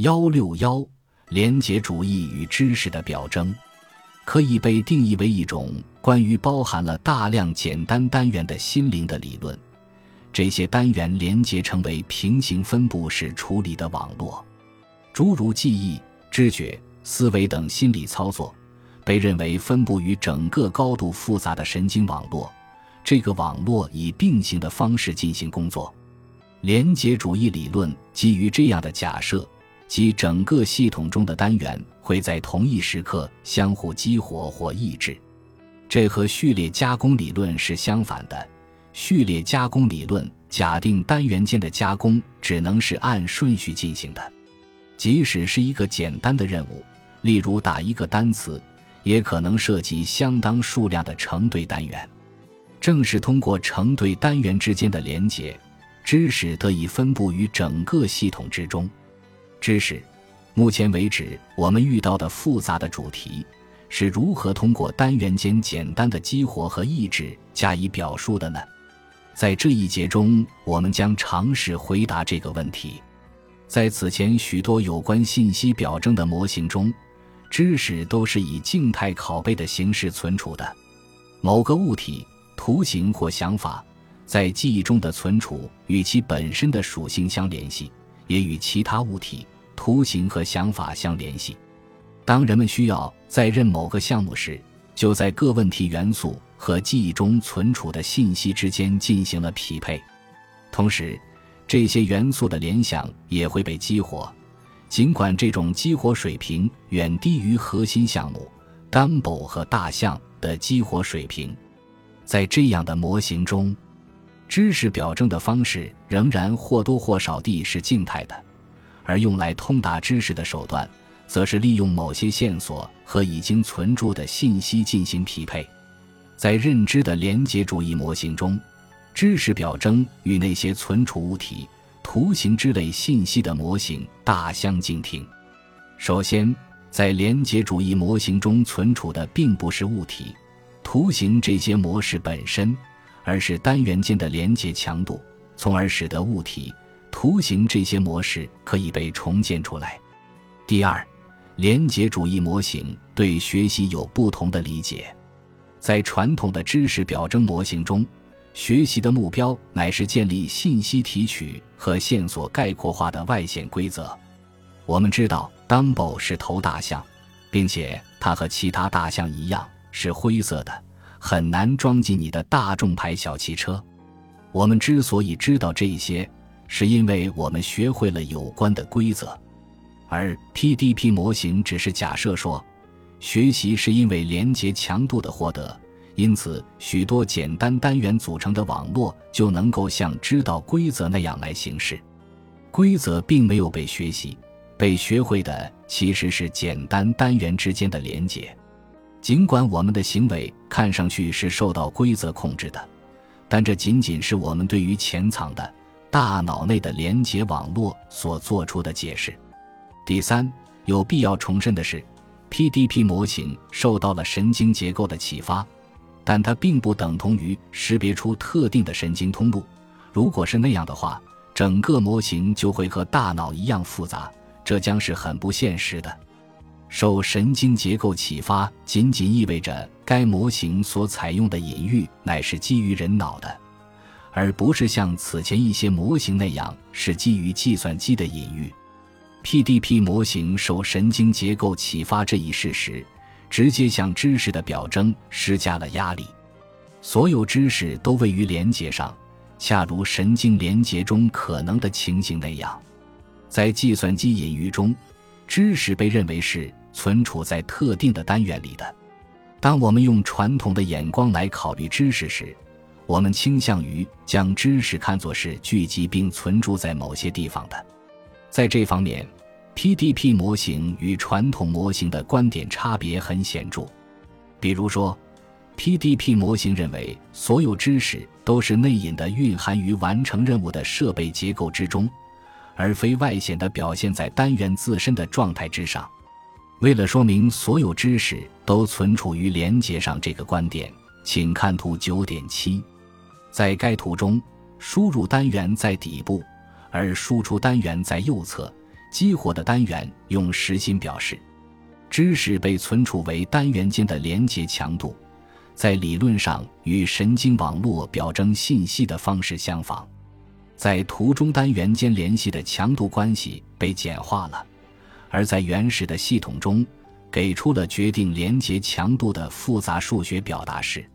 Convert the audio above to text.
幺六幺，廉洁主义与知识的表征，可以被定义为一种关于包含了大量简单单元的心灵的理论。这些单元连接成为平行分布式处理的网络，诸如记忆、知觉、思维等心理操作，被认为分布于整个高度复杂的神经网络。这个网络以并行的方式进行工作。连结主义理论基于这样的假设。即整个系统中的单元会在同一时刻相互激活或抑制，这和序列加工理论是相反的。序列加工理论假定单元间的加工只能是按顺序进行的，即使是一个简单的任务，例如打一个单词，也可能涉及相当数量的成对单元。正是通过成对单元之间的连结，知识得以分布于整个系统之中。知识，目前为止我们遇到的复杂的主题是如何通过单元间简单的激活和抑制加以表述的呢？在这一节中，我们将尝试回答这个问题。在此前许多有关信息表征的模型中，知识都是以静态拷贝的形式存储的。某个物体、图形或想法在记忆中的存储与其本身的属性相联系。也与其他物体、图形和想法相联系。当人们需要在认某个项目时，就在各问题元素和记忆中存储的信息之间进行了匹配。同时，这些元素的联想也会被激活，尽管这种激活水平远低于核心项目 Dumbo 和大象的激活水平。在这样的模型中。知识表征的方式仍然或多或少地是静态的，而用来通达知识的手段，则是利用某些线索和已经存住的信息进行匹配。在认知的连结主义模型中，知识表征与那些存储物体、图形之类信息的模型大相径庭。首先，在连结主义模型中存储的并不是物体、图形这些模式本身。而是单元间的连接强度，从而使得物体、图形这些模式可以被重建出来。第二，连结主义模型对学习有不同的理解。在传统的知识表征模型中，学习的目标乃是建立信息提取和线索概括化的外显规则。我们知道，Dumbo 是头大象，并且它和其他大象一样是灰色的。很难装进你的大众牌小汽车。我们之所以知道这些，是因为我们学会了有关的规则。而 PDP 模型只是假设说，学习是因为连接强度的获得，因此许多简单单元组成的网络就能够像知道规则那样来行事。规则并没有被学习，被学会的其实是简单单元之间的连接。尽管我们的行为看上去是受到规则控制的，但这仅仅是我们对于潜藏的大脑内的连接网络所做出的解释。第三，有必要重申的是，PDP 模型受到了神经结构的启发，但它并不等同于识别出特定的神经通路。如果是那样的话，整个模型就会和大脑一样复杂，这将是很不现实的。受神经结构启发，仅仅意味着该模型所采用的隐喻乃是基于人脑的，而不是像此前一些模型那样是基于计算机的隐喻。PDP 模型受神经结构启发这一事实，直接向知识的表征施加了压力。所有知识都位于连接上，恰如神经连接中可能的情形那样。在计算机隐喻中，知识被认为是。存储在特定的单元里的。当我们用传统的眼光来考虑知识时，我们倾向于将知识看作是聚集并存储在某些地方的。在这方面，PDP 模型与传统模型的观点差别很显著。比如说，PDP 模型认为所有知识都是内隐的，蕴含于完成任务的设备结构之中，而非外显的表现在单元自身的状态之上。为了说明所有知识都存储于连接上这个观点，请看图九点七。在该图中，输入单元在底部，而输出单元在右侧，激活的单元用实心表示。知识被存储为单元间的连接强度，在理论上与神经网络表征信息的方式相仿。在图中，单元间联系的强度关系被简化了，而在原始的系统中，给出了决定连接强度的复杂数学表达式。